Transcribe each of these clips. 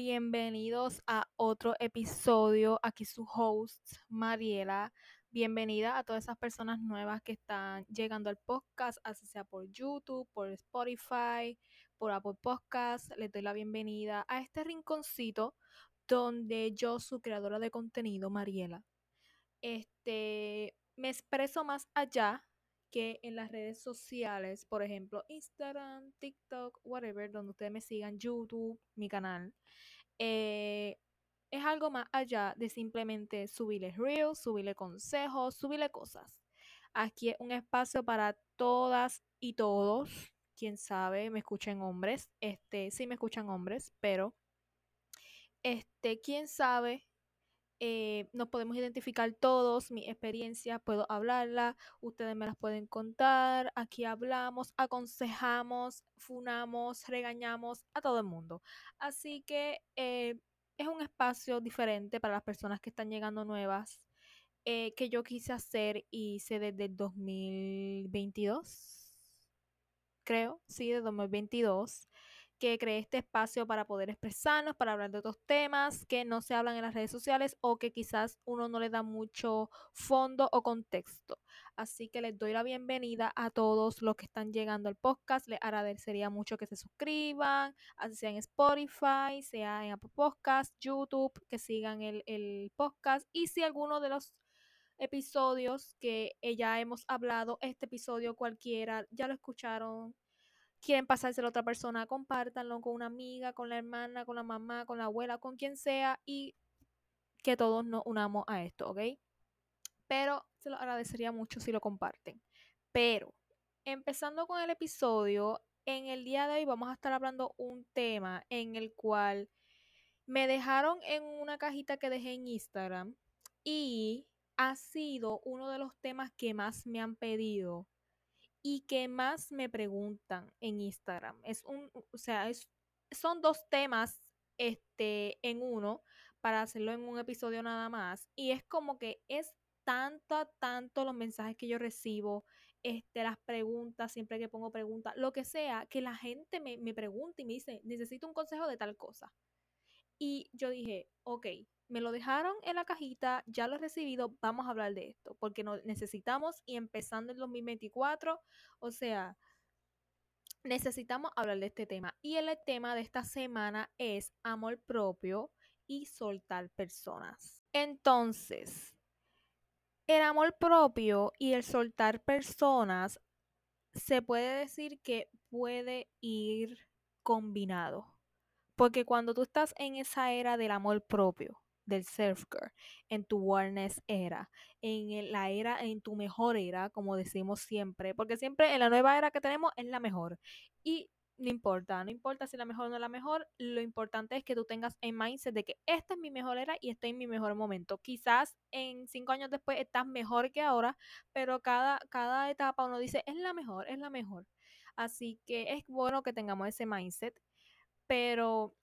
Bienvenidos a otro episodio. Aquí su host, Mariela. Bienvenida a todas esas personas nuevas que están llegando al podcast, así sea por YouTube, por Spotify, por Apple Podcasts. Les doy la bienvenida a este rinconcito donde yo, su creadora de contenido, Mariela, este, me expreso más allá que en las redes sociales, por ejemplo, Instagram, TikTok, whatever, donde ustedes me sigan, YouTube, mi canal. Eh, es algo más allá de simplemente subirle reels, subirle consejos, subirle cosas. Aquí es un espacio para todas y todos. Quién sabe, me escuchen hombres. Este, sí me escuchan hombres, pero este, quién sabe, eh, nos podemos identificar todos, mi experiencia, puedo hablarla, ustedes me las pueden contar, aquí hablamos, aconsejamos, funamos, regañamos a todo el mundo. Así que eh, es un espacio diferente para las personas que están llegando nuevas, eh, que yo quise hacer y hice desde el 2022, creo, sí, de 2022 que creé este espacio para poder expresarnos, para hablar de otros temas que no se hablan en las redes sociales o que quizás uno no le da mucho fondo o contexto. Así que les doy la bienvenida a todos los que están llegando al podcast. Les agradecería mucho que se suscriban, así sea en Spotify, sea en Apple Podcast, YouTube, que sigan el, el podcast. Y si alguno de los episodios que ya hemos hablado, este episodio cualquiera, ya lo escucharon, quieren pasárselo a otra persona, compártanlo con una amiga, con la hermana, con la mamá, con la abuela, con quien sea y que todos nos unamos a esto, ¿ok? Pero se lo agradecería mucho si lo comparten. Pero, empezando con el episodio, en el día de hoy vamos a estar hablando un tema en el cual me dejaron en una cajita que dejé en Instagram y ha sido uno de los temas que más me han pedido y que más me preguntan en Instagram. Es un, o sea, es, son dos temas este, en uno para hacerlo en un episodio nada más. Y es como que es tanto, tanto los mensajes que yo recibo, este, las preguntas, siempre que pongo preguntas, lo que sea, que la gente me, me pregunta y me dice, necesito un consejo de tal cosa. Y yo dije, ok, me lo dejaron en la cajita, ya lo he recibido, vamos a hablar de esto, porque no, necesitamos y empezando el 2024, o sea, necesitamos hablar de este tema. Y el tema de esta semana es amor propio y soltar personas. Entonces, el amor propio y el soltar personas se puede decir que puede ir combinado. Porque cuando tú estás en esa era del amor propio, del self-care, en tu wellness era, en la era, en tu mejor era, como decimos siempre, porque siempre en la nueva era que tenemos es la mejor. Y no importa, no importa si la mejor o no la mejor, lo importante es que tú tengas en mindset de que esta es mi mejor era y estoy en mi mejor momento. Quizás en cinco años después estás mejor que ahora, pero cada, cada etapa uno dice, es la mejor, es la mejor. Así que es bueno que tengamos ese mindset, pero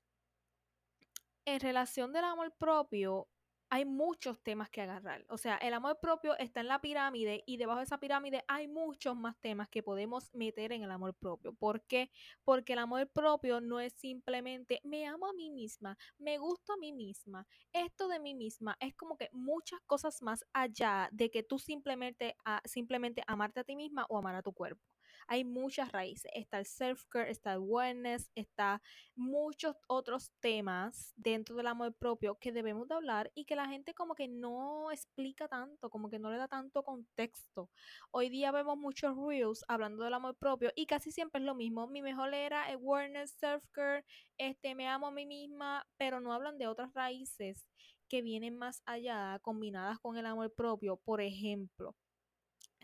en relación del amor propio, hay muchos temas que agarrar. O sea, el amor propio está en la pirámide y debajo de esa pirámide hay muchos más temas que podemos meter en el amor propio. ¿Por qué? Porque el amor propio no es simplemente me amo a mí misma, me gusto a mí misma, esto de mí misma. Es como que muchas cosas más allá de que tú simplemente, simplemente amarte a ti misma o amar a tu cuerpo hay muchas raíces. Está el self-care, está el wellness, está muchos otros temas dentro del amor propio que debemos de hablar y que la gente como que no explica tanto, como que no le da tanto contexto. Hoy día vemos muchos reels hablando del amor propio y casi siempre es lo mismo. Mi mejor era el wellness, self-care, este, me amo a mí misma, pero no hablan de otras raíces que vienen más allá, combinadas con el amor propio. Por ejemplo,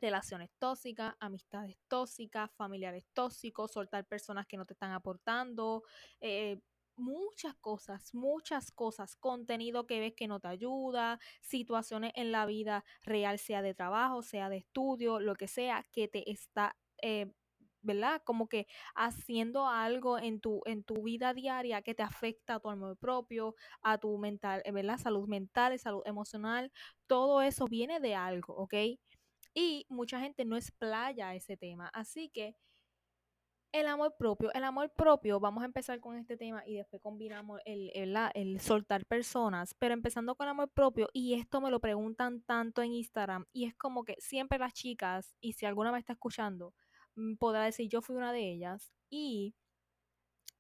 relaciones tóxicas, amistades tóxicas, familiares tóxicos, soltar personas que no te están aportando, eh, muchas cosas, muchas cosas, contenido que ves que no te ayuda, situaciones en la vida real, sea de trabajo, sea de estudio, lo que sea, que te está... Eh, ¿verdad? Como que haciendo algo en tu, en tu vida diaria que te afecta a tu amor propio, a tu mental, eh, ¿verdad? Salud mental, salud emocional, todo eso viene de algo, ¿ok? Y mucha gente no explaya ese tema. Así que El amor propio, el amor propio, vamos a empezar con este tema y después combinamos el, el, el, soltar personas, pero empezando con el amor propio, y esto me lo preguntan tanto en Instagram, y es como que siempre las chicas, y si alguna me está escuchando, mm, podrá decir yo fui una de ellas, y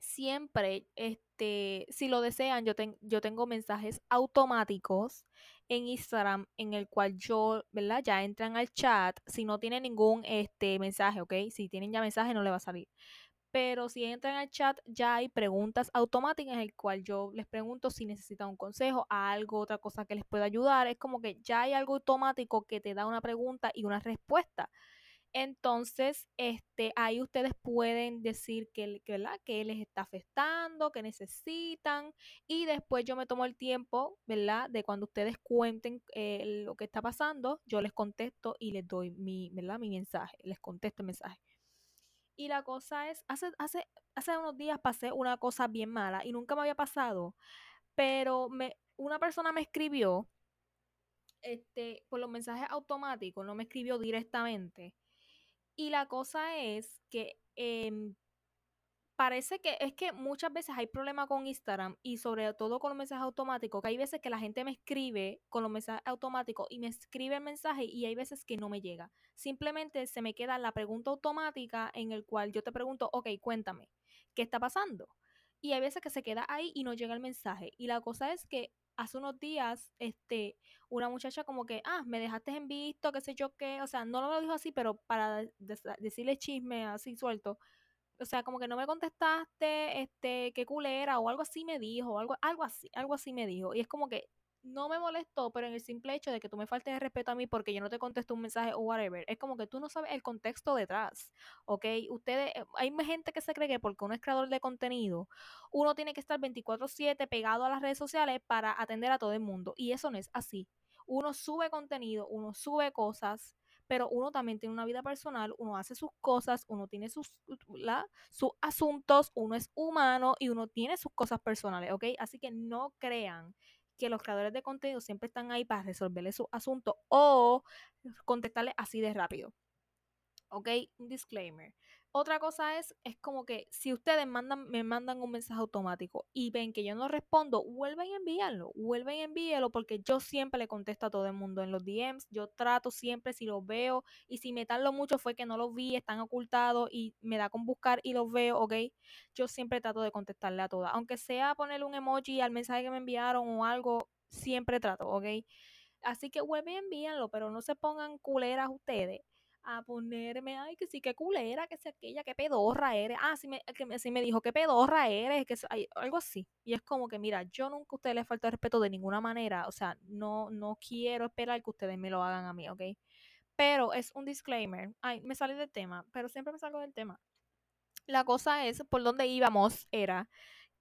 siempre, este, si lo desean, yo, yo tengo mensajes automáticos en Instagram en el cual yo, ¿verdad? Ya entran al chat. Si no tienen ningún este, mensaje, ¿ok? Si tienen ya mensaje no le va a salir. Pero si entran al chat ya hay preguntas automáticas en el cual yo les pregunto si necesitan un consejo, algo, otra cosa que les pueda ayudar. Es como que ya hay algo automático que te da una pregunta y una respuesta. Entonces, este, ahí ustedes pueden decir que, que, que les está afectando, que necesitan, y después yo me tomo el tiempo, ¿verdad? De cuando ustedes cuenten eh, lo que está pasando, yo les contesto y les doy mi, ¿verdad? Mi mensaje, les contesto el mensaje. Y la cosa es, hace, hace, hace unos días pasé una cosa bien mala y nunca me había pasado, pero me, una persona me escribió este, por los mensajes automáticos, no me escribió directamente y la cosa es que em, parece que es que muchas veces hay problema con Instagram y sobre todo con los mensajes automáticos, que hay veces que la gente me escribe con los mensajes automáticos y me escribe el mensaje y hay veces que no me llega. Simplemente se me queda la pregunta automática en el cual yo te pregunto, ok, cuéntame, ¿qué está pasando? Y hay veces que se queda ahí y no llega el mensaje. Y la cosa es que hace unos días, este, una muchacha como que, ah, me dejaste en visto, qué sé yo qué, o sea, no lo dijo así, pero para decirle chisme así suelto, o sea, como que no me contestaste, este, qué culera, o algo así me dijo, algo, algo así, algo así me dijo, y es como que no me molestó, pero en el simple hecho de que tú me faltes de respeto a mí porque yo no te contesto un mensaje o whatever, es como que tú no sabes el contexto detrás, ¿ok? Ustedes, eh, hay gente que se cree que porque uno es creador de contenido, uno tiene que estar 24/7 pegado a las redes sociales para atender a todo el mundo, y eso no es así. Uno sube contenido, uno sube cosas, pero uno también tiene una vida personal, uno hace sus cosas, uno tiene sus, sus asuntos, uno es humano y uno tiene sus cosas personales, ¿ok? Así que no crean que los creadores de contenido siempre están ahí para resolverle su asunto o contestarle así de rápido. ¿Ok? Un disclaimer. Otra cosa es, es como que si ustedes mandan, me mandan un mensaje automático y ven que yo no respondo, vuelven a enviarlo, vuelven a enviarlo porque yo siempre le contesto a todo el mundo en los DMs, yo trato siempre si los veo y si me tardo mucho fue que no los vi, están ocultados y me da con buscar y los veo, ¿ok? Yo siempre trato de contestarle a todas, aunque sea ponerle un emoji al mensaje que me enviaron o algo, siempre trato, ¿ok? Así que vuelven a envíenlo, pero no se pongan culeras ustedes a ponerme, ay, que sí, que culera, que sea aquella, que pedorra eres. Ah, sí me, que sí me dijo, que pedorra eres, que algo así. Y es como que, mira, yo nunca a ustedes les falta respeto de ninguna manera. O sea, no, no quiero esperar que ustedes me lo hagan a mí, ¿ok? Pero es un disclaimer. Ay, me salí del tema, pero siempre me salgo del tema. La cosa es, por donde íbamos era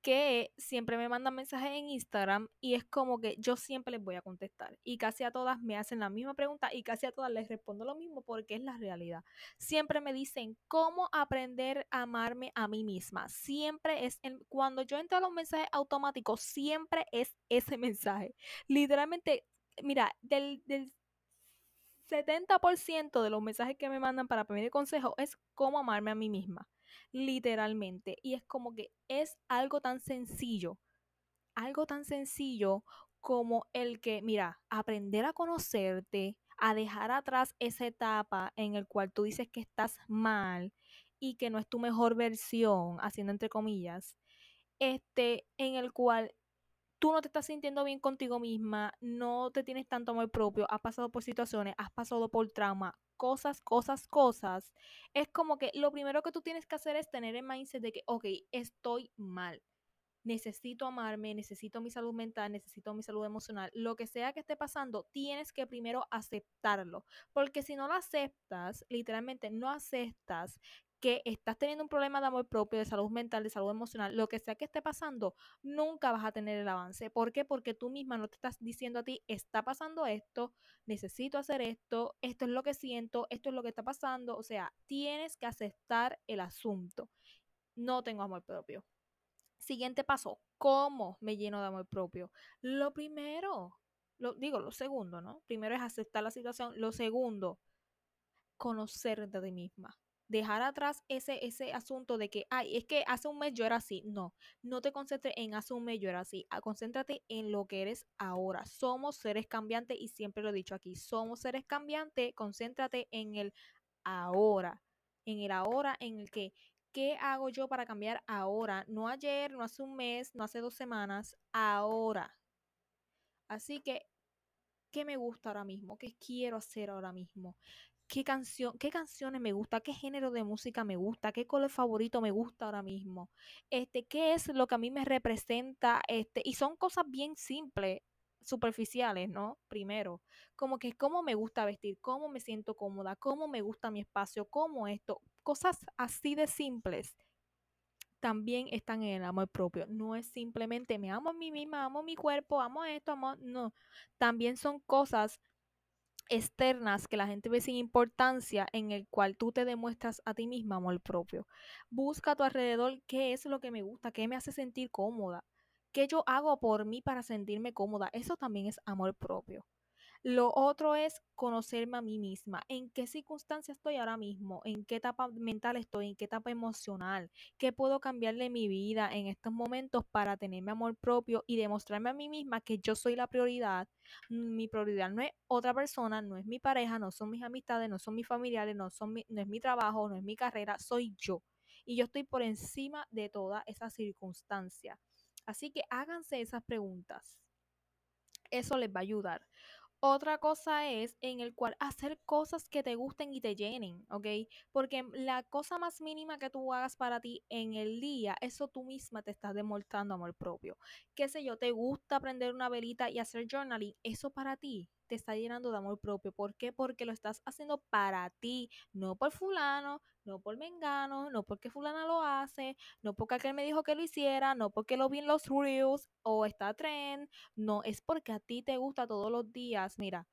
que siempre me mandan mensajes en Instagram y es como que yo siempre les voy a contestar y casi a todas me hacen la misma pregunta y casi a todas les respondo lo mismo porque es la realidad. Siempre me dicen cómo aprender a amarme a mí misma. Siempre es cuando yo entro a los mensajes automáticos, siempre es ese mensaje. Literalmente, mira, del, del 70% de los mensajes que me mandan para pedir consejo es cómo amarme a mí misma literalmente. Y es como que es algo tan sencillo, algo tan sencillo como el que, mira, aprender a conocerte, a dejar atrás esa etapa en el cual tú dices que estás mal y que no es tu mejor versión, haciendo entre comillas, este, en el cual tú no te estás sintiendo bien contigo misma, no te tienes tanto amor propio, has pasado por situaciones, has pasado por trauma, cosas, cosas, cosas, es como que lo primero que tú tienes que hacer es tener el mindset de que, ok, estoy mal. Necesito amarme, necesito mi salud mental, necesito mi salud emocional. Lo que sea que esté pasando, tienes que primero aceptarlo. Porque si no lo aceptas, literalmente no aceptas que estás teniendo un problema de amor propio, de salud mental, de salud emocional, lo que sea que esté pasando, nunca vas a tener el avance. ¿Por qué? Porque tú misma no te estás diciendo a ti, está pasando esto, necesito hacer esto, esto es lo que siento, esto es lo que está pasando. O sea, tienes que aceptar el asunto. No tengo amor propio. Siguiente paso, ¿cómo me lleno de amor propio? Lo primero, lo digo, lo segundo, ¿no? Primero es aceptar la situación. Lo segundo, conocerte de ti misma dejar atrás ese, ese asunto de que, ay, es que hace un mes yo era así. No, no te concentres en hace un mes yo era así. Ah, concéntrate en lo que eres ahora. Somos seres cambiantes y siempre lo he dicho aquí, somos seres cambiantes. Concéntrate en el ahora, en el ahora en el que, ¿qué hago yo para cambiar ahora? No ayer, no hace un mes, no hace dos semanas, ahora. Así que, ¿qué me gusta ahora mismo? ¿Qué quiero hacer ahora mismo? Qué canción, qué canciones me gusta, qué género de música me gusta, qué color favorito me gusta ahora mismo, este, qué es lo que a mí me representa, este, y son cosas bien simples, superficiales, ¿no? Primero, como que cómo me gusta vestir, cómo me siento cómoda, cómo me gusta mi espacio, cómo esto, cosas así de simples también están en el amor propio. No es simplemente me amo a mí misma, amo mi cuerpo, amo esto, amo, no. También son cosas externas que la gente ve sin importancia en el cual tú te demuestras a ti misma amor propio. Busca a tu alrededor qué es lo que me gusta, qué me hace sentir cómoda, qué yo hago por mí para sentirme cómoda. Eso también es amor propio. Lo otro es conocerme a mí misma, en qué circunstancia estoy ahora mismo, en qué etapa mental estoy, en qué etapa emocional, qué puedo cambiarle de mi vida en estos momentos para tenerme amor propio y demostrarme a mí misma que yo soy la prioridad. Mi prioridad no es otra persona, no es mi pareja, no son mis amistades, no son mis familiares, no, son no es mi trabajo, no es mi carrera, soy yo. Y yo estoy por encima de toda esa circunstancia. Así que háganse esas preguntas. Eso les va a ayudar. Otra cosa es en el cual hacer cosas que te gusten y te llenen, ¿ok? Porque la cosa más mínima que tú hagas para ti en el día, eso tú misma te estás demostrando amor propio. Qué sé yo, te gusta prender una velita y hacer journaling, eso para ti te está llenando de amor propio. ¿Por qué? Porque lo estás haciendo para ti, no por fulano, no por mengano, no porque fulana lo hace, no porque aquel me dijo que lo hiciera, no porque lo vi en los reels o está trend, no, es porque a ti te gusta todos los días, mira,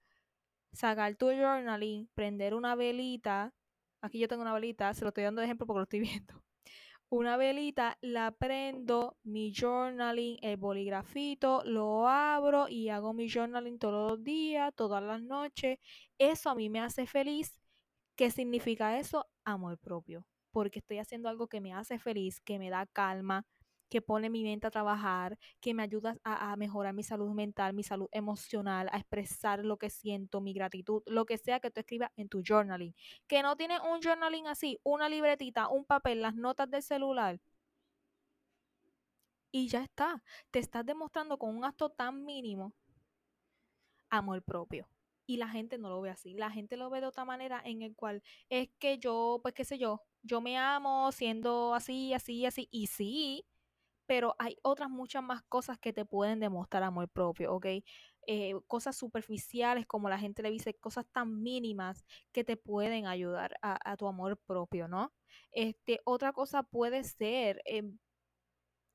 sacar tu journaling, prender una velita, aquí yo tengo una velita, se lo estoy dando de ejemplo porque lo estoy viendo una velita, la prendo, mi journaling, el boligrafito, lo abro y hago mi journaling todos los días, todas las noches. Eso a mí me hace feliz. ¿Qué significa eso? Amor propio. Porque estoy haciendo algo que me hace feliz, que me da calma, que pone mi mente a trabajar, que me ayuda a, mejorar mi salud mental, mi salud emocional, a expresar lo que siento, mi gratitud, lo que sea que tú escribas en tu journaling. Que no tienes un journaling así, una libretita, un papel, las notas del celular. Y ya está. Te estás demostrando con un acto tan mínimo amor propio. Y la gente no lo ve así. La gente lo ve de otra manera en el cual es que yo, pues qué sé yo, yo me amo siendo así, así, así. Y sí, pero hay otras muchas más cosas que te pueden demostrar amor propio, ¿ok? Eh, cosas superficiales como la gente le dice, cosas tan mínimas que te pueden ayudar a, tu amor propio, ¿no? Este, otra cosa puede ser, em,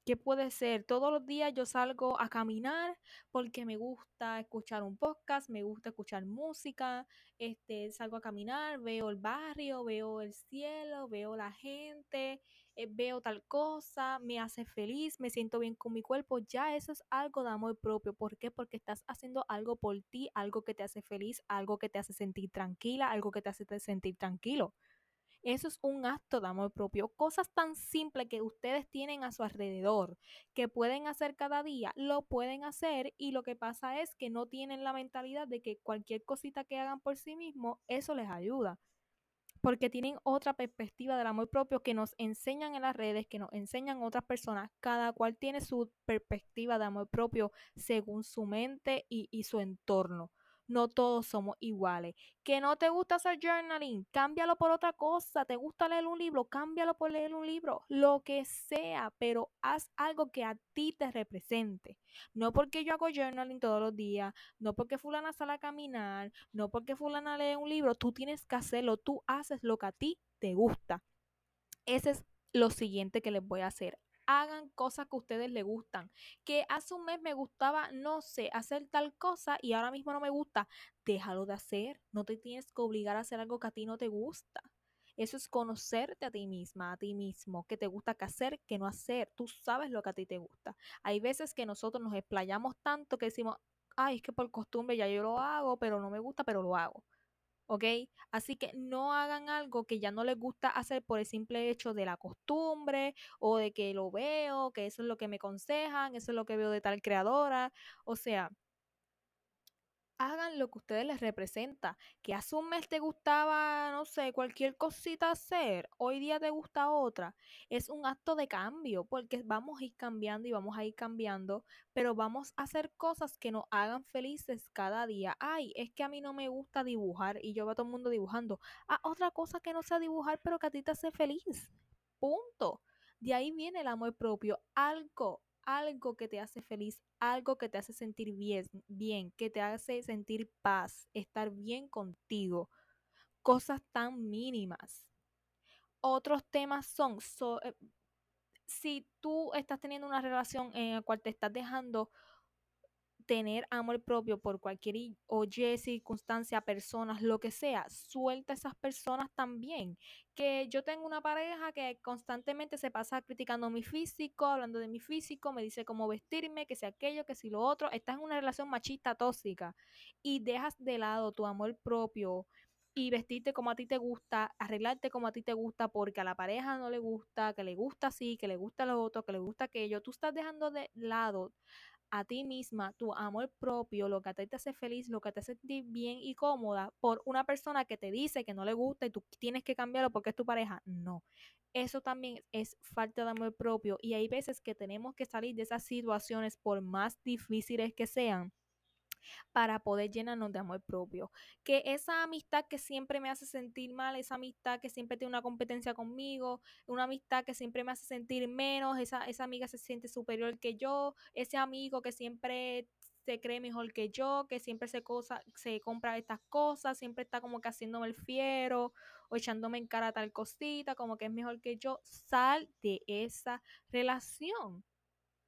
¿Qué puede ser? Todos los días yo salgo a caminar porque me gusta escuchar un podcast, me gusta escuchar música, este, salgo a caminar, veo el barrio, veo el cielo, veo la gente, eh, veo tal cosa, me hace feliz, me siento bien con mi cuerpo, ya eso es algo de amor propio. ¿Por qué? Porque estás haciendo algo por ti, algo que te hace feliz, algo que te hace sentir tranquila, algo que te hace sentir tranquilo. Eso es un acto de amor propio. Cosas tan simples que ustedes tienen a su alrededor, que pueden hacer cada día, lo pueden hacer y lo que pasa es que no tienen la mentalidad de que cualquier cosita que hagan por sí mismos, eso les ayuda porque tienen otra perspectiva del amor propio que nos enseñan en las redes, que nos enseñan otras personas. Cada cual tiene su perspectiva de amor propio según su mente y, y su entorno no todos somos iguales. Que no te gusta hacer journaling, cámbialo por otra cosa. ¿Te gusta leer un libro? Cámbialo por leer un libro. Lo que sea, pero haz algo que a ti te represente. No porque yo hago journaling todos los días, no porque fulana sale a caminar, no porque fulana lee un libro. Tú tienes que hacerlo, tú haces lo que a ti te gusta. Ese es lo siguiente que les voy a hacer hagan cosas que a ustedes les gustan. Que hace un mes me gustaba, no sé, hacer tal cosa y ahora mismo no me gusta. Déjalo de hacer. No te tienes que obligar a hacer algo que a ti no te gusta. Eso es conocerte a ti misma, a ti mismo, que te gusta qué hacer, qué no hacer. Tú sabes lo que a ti te gusta. Hay veces que nosotros nos explayamos tanto que decimos, ay, es que por costumbre ya yo lo hago, pero no me gusta, pero lo hago. ¿Ok? Así que no hagan algo que ya no les gusta hacer por el simple hecho de la costumbre o de que lo veo, que eso es lo que me aconsejan, eso es lo que veo de tal creadora. O sea, hagan lo que ustedes les representa. Que hace un mes te gustaba, no sé, cualquier cosita hacer, hoy día te gusta otra. Es un acto de cambio, porque vamos a ir cambiando y vamos a ir cambiando, pero vamos a hacer cosas que nos hagan felices cada día. Ay, es que a mí no me gusta dibujar y yo veo a todo el mundo dibujando. Ah, otra cosa que no sea dibujar, pero que a ti te hace feliz. Punto. De ahí viene el amor propio. Algo algo que te hace feliz, algo que te hace sentir bien, bien, que te hace sentir paz, estar bien contigo. Cosas tan mínimas. Otros temas son, eh, si tú estás teniendo una relación en la cual te estás dejando tener amor propio por cualquier o y circunstancia, personas, lo que sea, suelta a esas personas también. Que yo tengo una pareja que constantemente se pasa criticando mi físico, hablando de mi físico, me dice cómo vestirme, que si aquello, que si lo otro. Estás en una relación machista tóxica y dejas de lado tu amor propio y vestirte como a ti te gusta, arreglarte como a ti te gusta porque a la pareja no le gusta, que le gusta así, que le gusta lo otro, que le gusta aquello. Tú estás dejando de lado a ti misma, tu amor propio, lo que a ti te hace feliz, lo que te hace sentir bien y cómoda por una persona que te dice que no le gusta y tú tienes que cambiarlo porque es tu pareja. No. Eso también es falta de amor propio y hay veces que tenemos que salir de esas situaciones por más difíciles que sean para poder llenarnos de amor propio. Que esa amistad que siempre me hace sentir mal, esa amistad que siempre tiene una competencia conmigo, una amistad que siempre me hace sentir menos, esa, esa amiga se siente superior que yo, ese amigo que siempre se cree mejor que yo, que siempre se, cosa, se compra estas cosas, siempre está como que haciéndome el fiero o echándome en cara tal cosita, como que es mejor que yo, sal de esa relación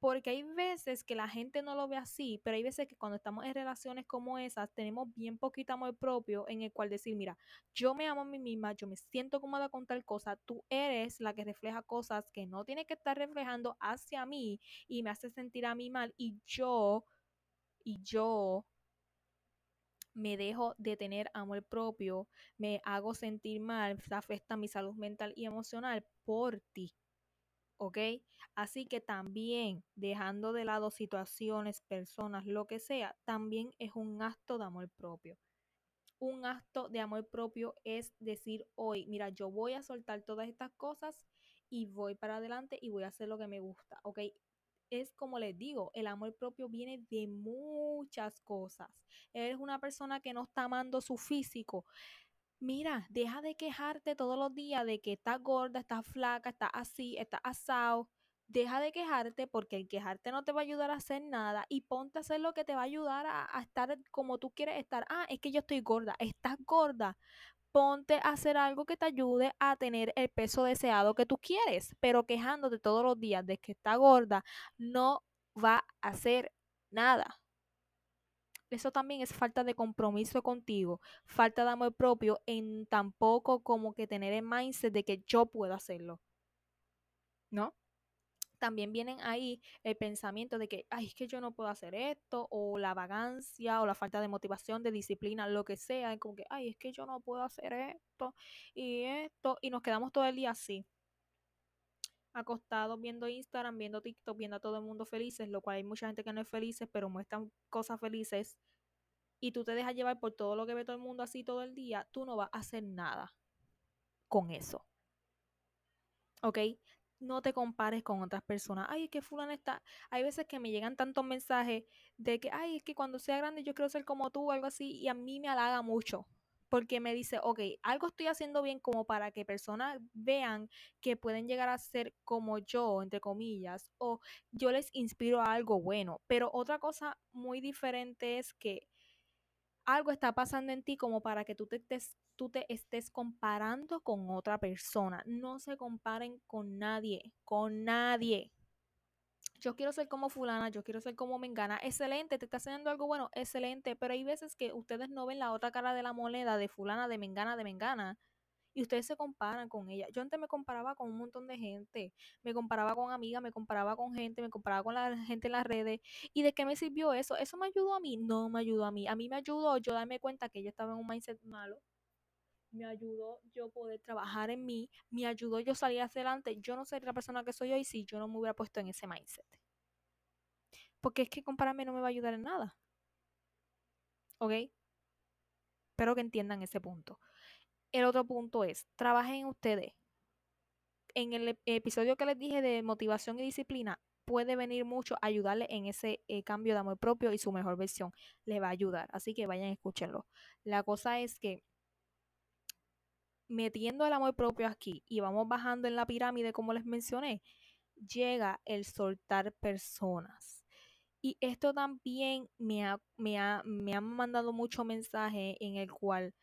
porque hay veces que la gente no lo ve así, pero hay veces que cuando estamos en relaciones como esas, tenemos bien poquito amor propio en el cual decir, mira, yo me amo a mí misma, yo me siento cómoda con tal cosa, tú eres la que refleja cosas que no tiene que estar reflejando hacia mí y me hace sentir a mí mal y yo, y yo me dejo de tener amor propio, me hago sentir mal, afecta mi salud mental y emocional por ti. ¿Ok? Así que también dejando de lado situaciones, personas, lo que sea, también es un acto de amor propio. Un acto de amor propio es decir hoy, mira, yo voy a soltar todas estas cosas y voy para adelante y voy a hacer lo que me gusta, ¿ok? Es como les digo, el amor propio viene de muchas cosas. Eres una persona que no está amando su físico, Mira, deja de quejarte todos los días de que estás gorda, estás flaca, estás así, estás asado. Deja de quejarte porque el quejarte no te va a ayudar a hacer nada y ponte a hacer lo que te va a ayudar a, estar como tú quieres estar. Ah, es que yo estoy gorda. Estás gorda. Ponte a hacer algo que te ayude a tener el peso deseado que tú quieres. Pero quejándote todos los días de que está gorda no va a hacer nada eso también es falta de compromiso contigo, falta de amor propio en tampoco como que tener el mindset de que yo puedo hacerlo. ¿No? También vienen ahí el pensamiento de que, ay, es que yo no puedo hacer esto, o la vagancia, o la falta de motivación, de disciplina, lo que sea, como que, ay, es que yo no puedo hacer esto y esto, y nos quedamos todo el día así acostados viendo Instagram, viendo TikTok, viendo a todo el mundo felices, lo cual hay mucha gente que no es felices, pero muestran cosas felices, y tú te dejas llevar por todo lo que ve todo el mundo así todo el día, tú no vas a hacer nada con eso. ¿Ok? No te compares con otras personas. Ay, es que fulano está. Hay veces que me llegan tantos mensajes de que, ay, es que cuando sea grande yo quiero ser como tú, algo así, y a mí me halaga mucho porque me dice, ok, algo estoy haciendo bien como para que personas vean que pueden llegar a ser como yo, entre comillas, o yo les inspiro a algo bueno. Pero otra cosa muy diferente es que algo está pasando en ti como para que tú te, tú te estés comparando con otra persona. No se comparen con nadie, con nadie yo quiero ser como fulana, yo quiero ser como mengana, excelente, te está haciendo algo bueno, excelente, pero hay veces que ustedes no ven la otra cara de la moneda de fulana, de mengana, de mengana, y ustedes se comparan con ella. Yo antes me comparaba con un montón de gente, me comparaba con amigas, me comparaba con gente, me comparaba con la gente en las redes, ¿y de qué me sirvió eso? ¿Eso me ayudó a mí? No me ayudó a mí, a mí me ayudó yo darme cuenta que yo estaba en un mindset malo, me ayudó yo poder trabajar en mí, me ayudó yo salir hacia adelante. Yo no sería la persona que soy hoy si yo no me hubiera puesto en ese mindset. Porque es que compararme no me va a ayudar en nada. ¿Ok? Espero que entiendan ese punto. El otro punto es, trabajen ustedes. En el episodio que les dije de motivación y disciplina, puede venir mucho a ayudarle en ese eh, cambio de amor propio y su mejor versión. Le va a ayudar. Así que vayan escúchenlo. La cosa es que metiendo el amor propio aquí y vamos bajando en la pirámide, como les mencioné, llega el soltar personas. Y esto también me ha, me ha, me han mandado mucho mensaje en el cual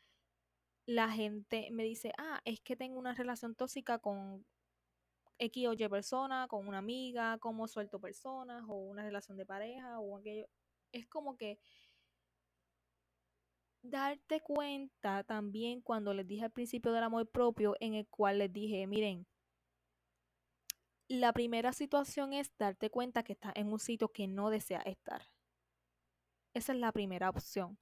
la gente me dice, ah, es que tengo una relación tóxica con X o Y persona, con una amiga, como suelto personas, o una relación de pareja, o aquello. Es como que darte cuenta también cuando les dije al principio del amor propio, en el cual les dije, miren, la primera situación es darte cuenta que estás en un sitio que no deseas estar. Esa es la primera opción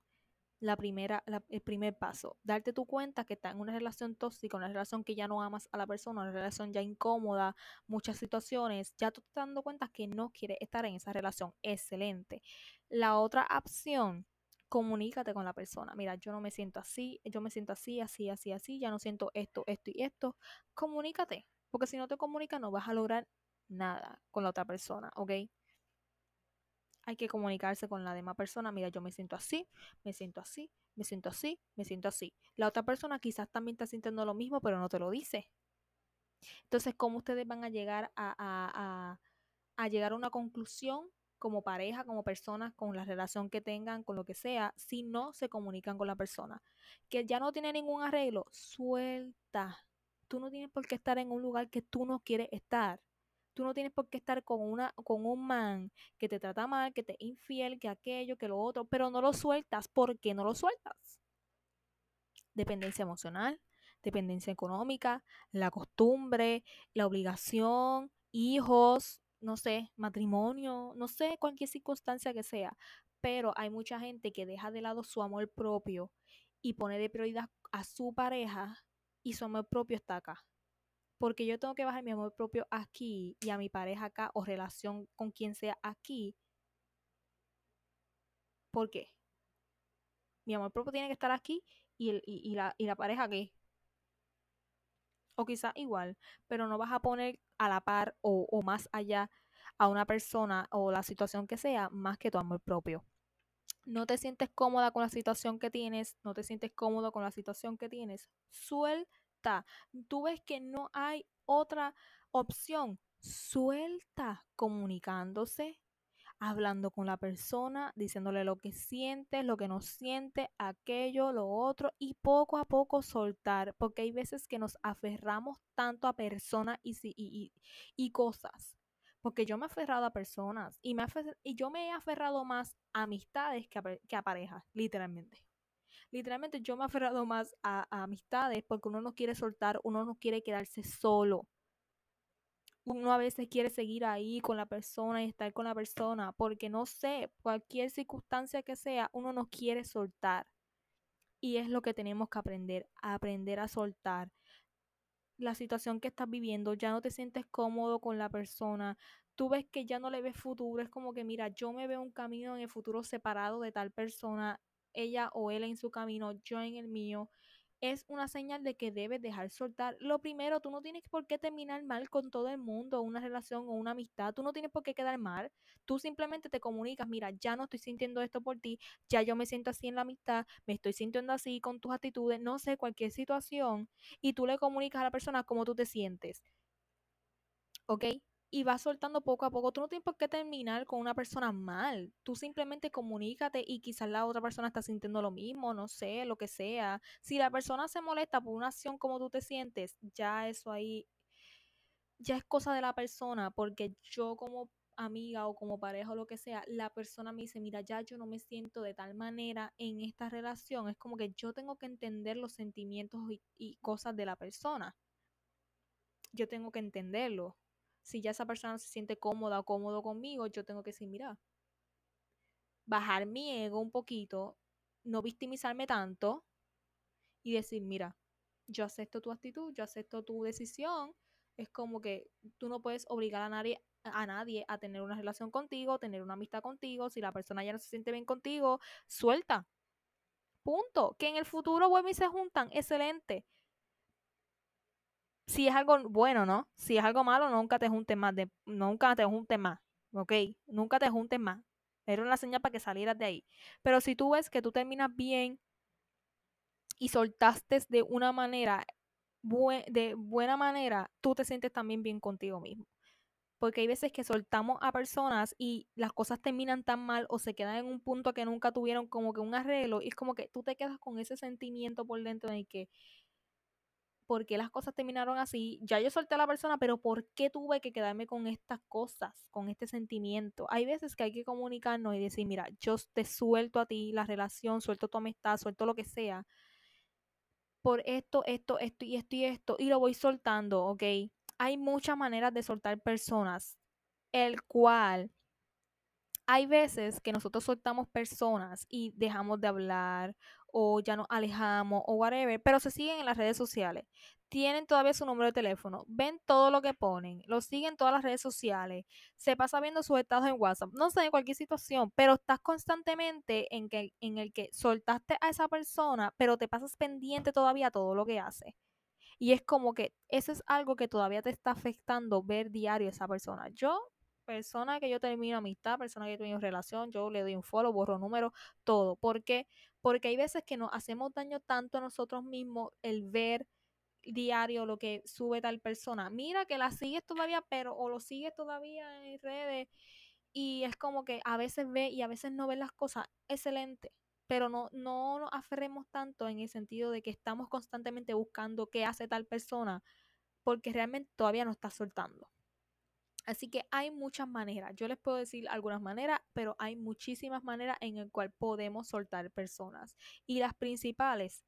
la primera, el primer paso. Darte tu cuenta que estás en una relación tóxica, una relación que ya no amas a la persona, una relación ya incómoda, muchas situaciones. Ya tú te estás dando cuenta que no quieres estar en esa relación. Excelente. La otra opción, comunícate con la persona. Mira, yo no me siento así, yo me siento así, así, así, así, ya no siento esto, esto y esto. Comunícate, porque si no te comunicas no vas a lograr nada con la otra persona, ¿ok? hay que comunicarse con la demás persona. Mira, yo me siento así, me siento así, me siento así, me siento así. La otra persona quizás también está sintiendo lo mismo, pero no te lo dice. Entonces, ¿cómo ustedes van a llegar a, a, llegar a una conclusión como pareja, como personas, con la relación que tengan, con lo que sea, si no se comunican con la persona? Que ya no tiene ningún arreglo, suelta. Tú no tienes por qué estar en un lugar que tú no quieres estar. Tú no tienes por qué estar con, una, con un man que te trata mal, que te infiel, que aquello, que lo otro, pero no lo sueltas. ¿Por qué no lo sueltas? Dependencia emocional, dependencia económica, la costumbre, la obligación, hijos, no sé, matrimonio, no sé, cualquier circunstancia que sea. Pero hay mucha gente que deja de lado su amor propio y pone de prioridad a su pareja y su amor propio está acá porque yo tengo que bajar mi amor propio aquí y a mi pareja acá o relación con quien sea aquí. ¿Por qué? Mi amor propio tiene que estar aquí y, la, pareja aquí. O quizás igual, pero no vas a poner a la par o, o más allá a una persona o la situación que sea más que tu amor propio no te sientes cómoda con la situación que tienes, no te sientes cómodo con la situación que tienes, suelta Tú ves que no hay otra opción. Suelta comunicándose, hablando con la persona, diciéndole lo que siente, lo que no siente, aquello, lo otro, y poco a poco soltar, porque hay veces que nos aferramos tanto a personas y, y, y, cosas. Porque yo me he aferrado a personas y, me y yo me he aferrado más a amistades que que a parejas, literalmente literalmente yo me he aferrado más a, amistades porque uno no quiere soltar, uno no quiere quedarse solo. Uno a veces quiere seguir ahí con la persona y estar con la persona porque no sé, cualquier circunstancia que sea, uno no quiere soltar. Y es lo que tenemos que aprender, aprender a soltar. La situación que estás viviendo, ya no te sientes cómodo con la persona, tú ves que ya no le ves futuro, es como que mira, yo me veo un camino en el futuro separado de tal persona, ella o él en su camino, yo en el mío, es una señal de que debes dejar soltar. Lo primero, tú no tienes por qué terminar mal con todo el mundo, una relación o una amistad, tú no tienes por qué quedar mal. Tú simplemente te comunicas, mira, ya no estoy sintiendo esto por ti, ya yo me siento así en la amistad, me estoy sintiendo así con tus actitudes, no sé, cualquier situación, y tú le comunicas a la persona cómo tú te sientes. ¿Ok? Y vas soltando poco a poco. Tú no tienes por qué terminar con una persona mal. Tú simplemente comunícate y quizás la otra persona está sintiendo lo mismo, no sé, lo que sea. Si la persona se molesta por una acción como tú te sientes, ya eso ahí, ya es cosa de la persona, porque yo como amiga o como pareja o lo que sea, la persona me dice, mira, ya yo no me siento de tal manera en esta relación. Es como que yo tengo que entender los sentimientos y, y cosas de la persona. Yo tengo que entenderlo si ya esa persona se siente cómoda o cómodo conmigo, yo tengo que decir, mira, bajar mi ego un poquito, no victimizarme tanto y decir, mira, yo acepto tu actitud, yo acepto tu decisión. Es como que tú no puedes obligar a nadie, a nadie a tener una relación contigo, tener una amistad contigo. Si la persona ya no se siente bien contigo, suelta. Punto. Que en el futuro vuelven y se juntan. Excelente. Si es algo bueno, ¿no? Si es algo malo, nunca te juntes más. Nunca te juntes más. ¿Ok? Nunca te juntes más. Era una señal para que salieras de ahí. Pero si tú ves que tú terminas bien y soltaste de una manera, de buena manera, tú te sientes también bien contigo mismo. Porque hay veces que soltamos a personas y las cosas terminan tan mal o se quedan en un punto que nunca tuvieron como que un arreglo y es como que tú te quedas con ese sentimiento por dentro de que por qué las cosas terminaron así. Ya yo solté a la persona, pero ¿por qué tuve que quedarme con estas cosas, con este sentimiento? Hay veces que hay que comunicarnos y decir, mira, yo te suelto a ti la relación, suelto tu amistad, suelto lo que sea, por esto, esto, esto y esto y esto, y lo voy soltando, ¿ok? Hay muchas maneras de soltar personas, el cual hay veces que nosotros soltamos personas y dejamos de hablar o ya nos alejamos o whatever, pero se siguen en las redes sociales. Tienen todavía su número de teléfono, ven todo lo que ponen, lo siguen todas las redes sociales, se pasa viendo sus estados en WhatsApp, no sé, en cualquier situación, pero estás constantemente en, que, en el que soltaste a esa persona, pero te pasas pendiente todavía todo lo que hace. Y es como que eso es algo que todavía te está afectando ver diario a esa persona. Yo persona que yo termino amistad, persona que yo tengo relación, yo le doy un follow, borro número, todo. ¿Por qué? Porque hay veces que nos hacemos daño tanto a nosotros mismos el ver diario lo que sube tal persona. Mira que la sigues todavía, pero o lo sigues todavía en redes y es como que a veces ve y a veces no ve las cosas. Excelente. Pero no, no nos aferremos tanto en el sentido de que estamos constantemente buscando qué hace tal persona, porque realmente todavía no está soltando. Así que hay muchas maneras. Yo les puedo decir algunas maneras, pero hay muchísimas maneras en el cual podemos soltar personas. Y las principales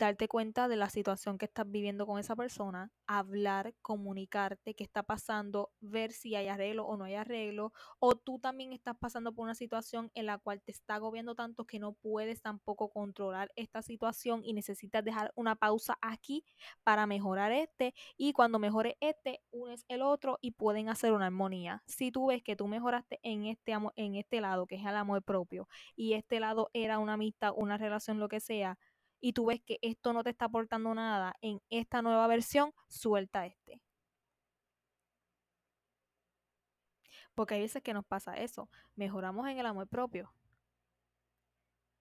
darte cuenta de la situación que estás viviendo con esa persona, hablar, comunicarte qué está pasando, ver si hay arreglo o no hay arreglo, o tú también estás pasando por una situación en la cual te está agobiando tanto que no puedes tampoco controlar esta situación y necesitas dejar una pausa aquí para mejorar este y cuando mejore este, unes el otro y pueden hacer una armonía. Si tú ves que tú mejoraste en este, en este lado, que es el amor propio, y este lado era una amistad, una relación, lo que sea, y tú ves que esto no te está aportando nada en esta nueva versión, suelta este. Porque hay veces que nos pasa eso. Mejoramos en el amor propio.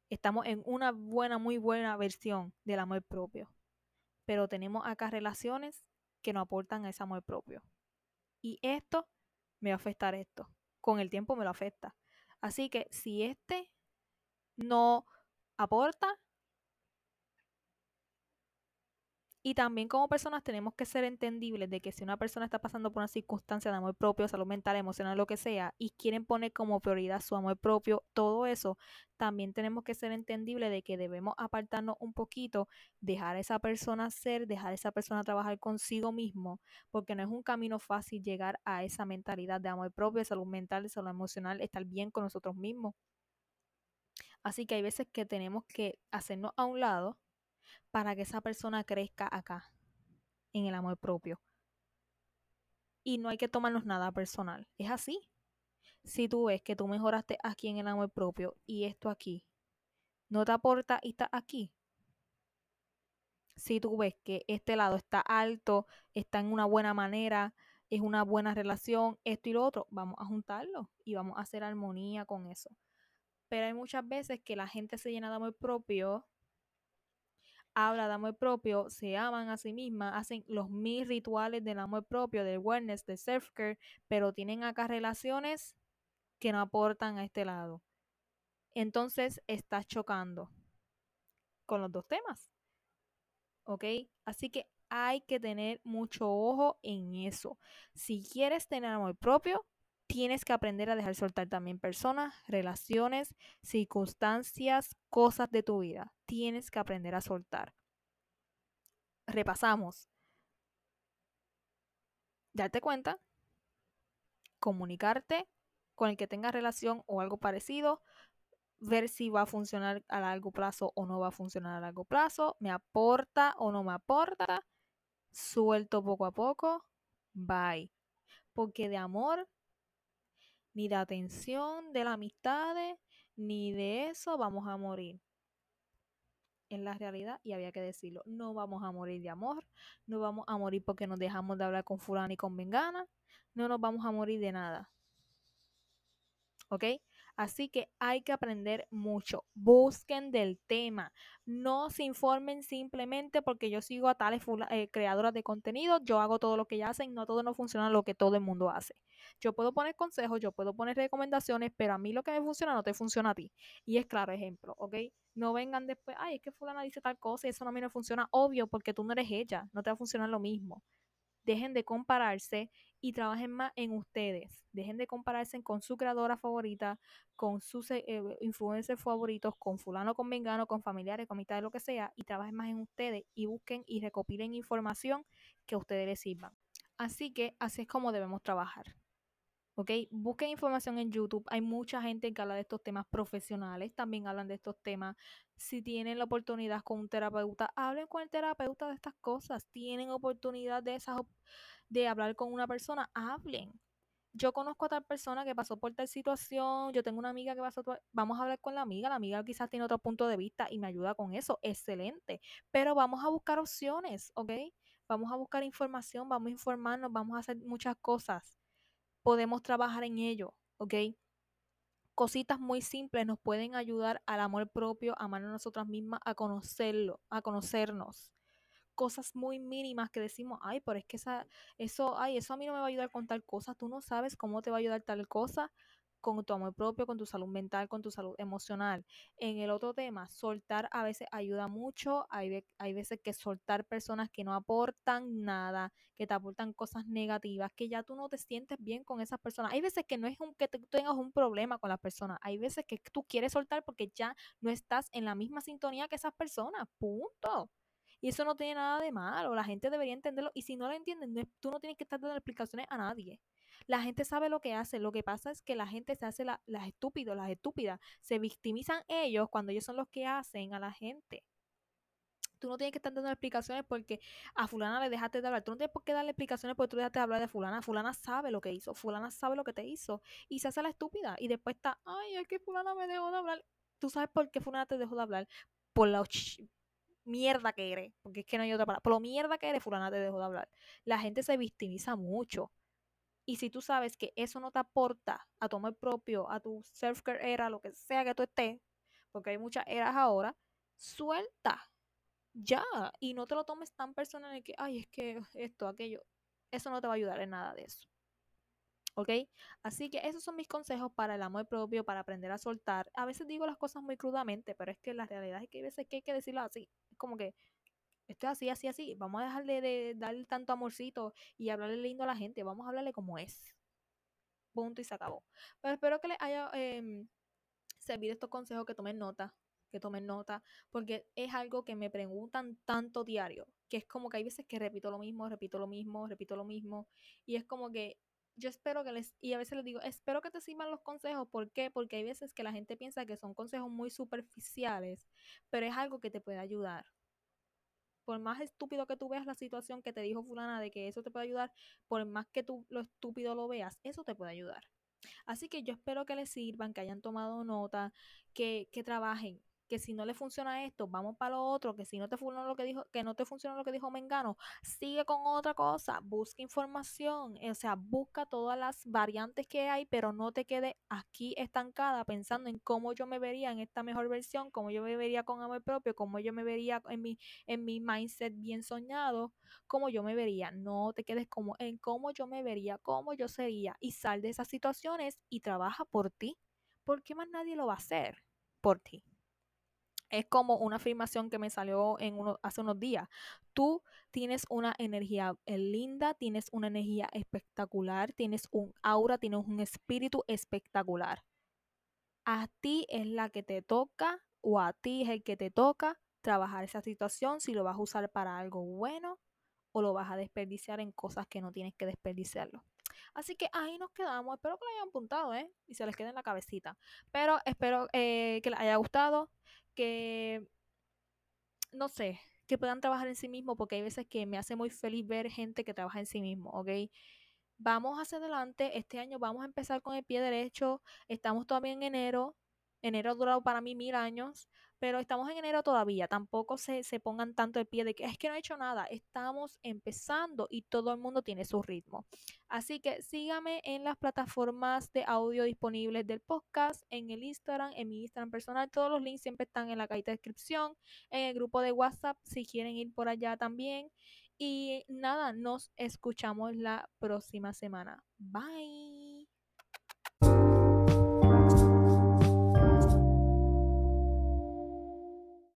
Estamos en una buena, muy buena versión del amor propio. Pero tenemos acá relaciones que no aportan a ese amor propio. Y esto me va a afectar esto. Con el tiempo me lo afecta. Así que si este no aporta, Y también como personas tenemos que ser entendibles de que si una persona está pasando por una circunstancia de amor propio, salud mental, emocional, lo que sea, y quieren poner como prioridad su amor propio, todo eso, también tenemos que ser entendibles de que debemos apartarnos un poquito, dejar a esa persona ser, dejar a esa persona trabajar consigo mismo, porque no es un camino fácil llegar a esa mentalidad de amor propio, salud mental, salud emocional, estar bien con nosotros mismos. Así que hay veces que tenemos que hacernos a un lado para que esa persona crezca acá, en el amor propio. Y no hay que tomarnos nada personal. Es así. Si tú ves que tú mejoraste aquí en el amor propio y esto aquí no te aporta y está aquí. Si tú ves que este lado está alto, está en una buena manera, es una buena relación, esto y lo otro, vamos a juntarlo y vamos a hacer armonía con eso. Pero hay muchas veces que la gente se llena de amor propio habla de amor propio, se aman a sí mismas, hacen los mil rituales del amor propio, del wellness, del self-care, pero tienen acá relaciones que no aportan a este lado. Entonces estás chocando con los dos temas. ¿Ok? Así que hay que tener mucho ojo en eso. Si quieres tener amor propio, tienes que aprender a dejar soltar también personas, relaciones, circunstancias, cosas de tu vida. Tienes que aprender a soltar. Repasamos. Darte cuenta, comunicarte con el que tenga relación o algo parecido, ver si va a funcionar a largo plazo o no va a funcionar a largo plazo, me aporta o no me aporta, suelto poco a poco, bye. Porque de amor, ni de atención, de la amistades, ni de eso vamos a morir. En la realidad, y había que decirlo, no vamos a morir de amor, no vamos a morir porque nos dejamos de hablar con fulano y con vengana, no nos vamos a morir de nada. ¿Ok? Así que hay que aprender mucho. Busquen del tema. No se informen simplemente porque yo sigo a tales eh, creadoras de contenido. Yo hago todo lo que ellas hacen. No todo no funciona lo que todo el mundo hace. Yo puedo poner consejos, yo puedo poner recomendaciones, pero a mí lo que me funciona no te funciona a ti. Y es claro ejemplo, ¿ok? No vengan después, ay, es que fulana dice tal cosa y eso a mí no funciona. Obvio, porque tú no eres ella. No te va a funcionar lo mismo dejen de compararse y trabajen más en ustedes. Dejen de compararse con su creadora favorita, con sus eh, eh, influencers favoritos, con fulano, con vengano, con familiares, con de lo que sea, y trabajen más en ustedes y busquen y recopilen información que a ustedes les sirva. Así que así es como debemos trabajar. ¿Ok? Busquen información en YouTube. Hay mucha gente que habla de estos temas profesionales, también hablan de estos temas. Si tienen la oportunidad con un terapeuta, hablen con el terapeuta de estas cosas. Tienen oportunidad de, esas, de hablar con una persona, hablen. Yo conozco a tal persona que pasó por tal situación, yo tengo una amiga que pasó, por... vamos a hablar con la amiga, la amiga quizás tiene otro punto de vista y me ayuda con eso, excelente, pero vamos a buscar opciones, ¿ok? Vamos a buscar información, vamos a informarnos, vamos a hacer muchas cosas podemos trabajar en ello, ¿ok? Cositas muy simples nos pueden ayudar al amor propio, a amar a nosotras mismas, a conocerlo, a conocernos. Cosas muy mínimas que decimos, ay, pero es que esa, eso, ay, eso a mí no me va a ayudar con tal cosa, tú no sabes cómo te va a ayudar tal cosa, con tu amor propio, con tu salud mental, con tu salud emocional. En el otro tema, soltar a veces ayuda mucho. Hay, hay veces que soltar personas que no aportan nada, que te aportan cosas negativas, que ya tú no te sientes bien con esas personas. Hay veces que no es un, que tengas un problema con las personas. Hay veces que tú quieres soltar porque ya no estás en la misma sintonía que esas personas. Punto. Y eso no tiene nada de malo. La gente debería entenderlo. Y si no lo entienden, tú no tienes que estar dando explicaciones a nadie. La gente sabe lo que hace. Lo que pasa es que la gente se hace las estúpidos, las estúpidas. Se victimizan ellos cuando ellos son los que hacen a la gente. Tú no tienes que estar dando explicaciones porque a fulana le dejaste de hablar. Tú no tienes por qué darle explicaciones porque tú dejaste de hablar de fulana. Fulana sabe lo que hizo. Fulana sabe lo que te hizo. Y se hace la estúpida. Y después está, ay, es que fulana me dejó de hablar. Tú sabes por qué fulana te dejó de hablar. Por la mierda que eres. Porque es que no hay otra palabra. Por lo mierda que eres, fulana te dejó de hablar. La gente se victimiza mucho. Y si tú sabes que eso no te aporta a tu amor propio, a tu self-care era, lo que sea que tú estés, porque hay muchas eras ahora, suelta. Ya. Y no te lo tomes tan personal de que, ay, es que esto, aquello. Eso no te va a ayudar en nada de eso. ¿Ok? Así que esos son mis consejos para el amor propio, para aprender a soltar. A veces digo las cosas muy crudamente, pero es que la realidad es que hay veces que hay que decirlo así. Es como que esto es así, así, así. Vamos a dejar de, darle tanto amorcito y hablarle lindo a la gente. Vamos a hablarle como es. Punto y se acabó. Pero espero que les haya eh, servido estos consejos, que tomen nota, que tomen nota, porque es algo que me preguntan tanto diario, que es como que hay veces que repito lo mismo, repito lo mismo, repito lo mismo, y es como que yo espero que les, y a veces les digo, espero que te sirvan los consejos, ¿por qué? Porque hay veces que la gente piensa que son consejos muy superficiales, pero es algo que te puede ayudar por más estúpido que tú veas la situación que te dijo fulana de que eso te puede ayudar, por más que tú lo estúpido lo veas, eso te puede ayudar. Así que yo espero que les sirvan, que hayan tomado nota, que, que trabajen, que si no le funciona esto, vamos para lo otro, que si no te funciona lo que dijo, que no te funciona lo que dijo Mengano, sigue con otra cosa, busca información, o sea, busca todas las variantes que hay, pero no te quede aquí estancada pensando en cómo yo me vería en esta mejor versión, cómo yo me vería con amor propio, cómo yo me vería en mi, en mi mindset bien soñado, cómo yo me vería. No te quedes como en cómo yo me vería, cómo yo sería y sal de esas situaciones y trabaja por ti. porque más nadie lo va a hacer por ti? Es como una afirmación que me salió hace unos días. Tú tienes una energía eh, linda, tienes una energía espectacular, tienes un aura, tienes un espíritu espectacular. A ti es la que te toca o a ti es el que te toca trabajar esa situación si lo vas a usar para algo bueno o lo vas a desperdiciar en cosas que no tienes que desperdiciarlo. Así que ahí nos quedamos. Espero que lo hayan apuntado, ¿eh? Y se les quede en la cabecita. Pero espero eh, que les haya gustado, que, no sé, que puedan trabajar en sí mismo, porque hay veces que me hace muy feliz ver gente que trabaja en sí mismo, ¿ok? Vamos hacia adelante, este año vamos a empezar con el pie derecho, estamos todavía en enero, enero ha durado para mí mil años, pero estamos en enero todavía. Tampoco se, se pongan tanto el pie de que es que no he hecho nada. Estamos empezando y todo el mundo tiene su ritmo. Así que sígame en las plataformas de audio disponibles del podcast, en el Instagram, en mi Instagram personal. Todos los links siempre están en la cajita de descripción, en el grupo de WhatsApp si quieren ir por allá también. Y nada, nos escuchamos la próxima semana. Bye.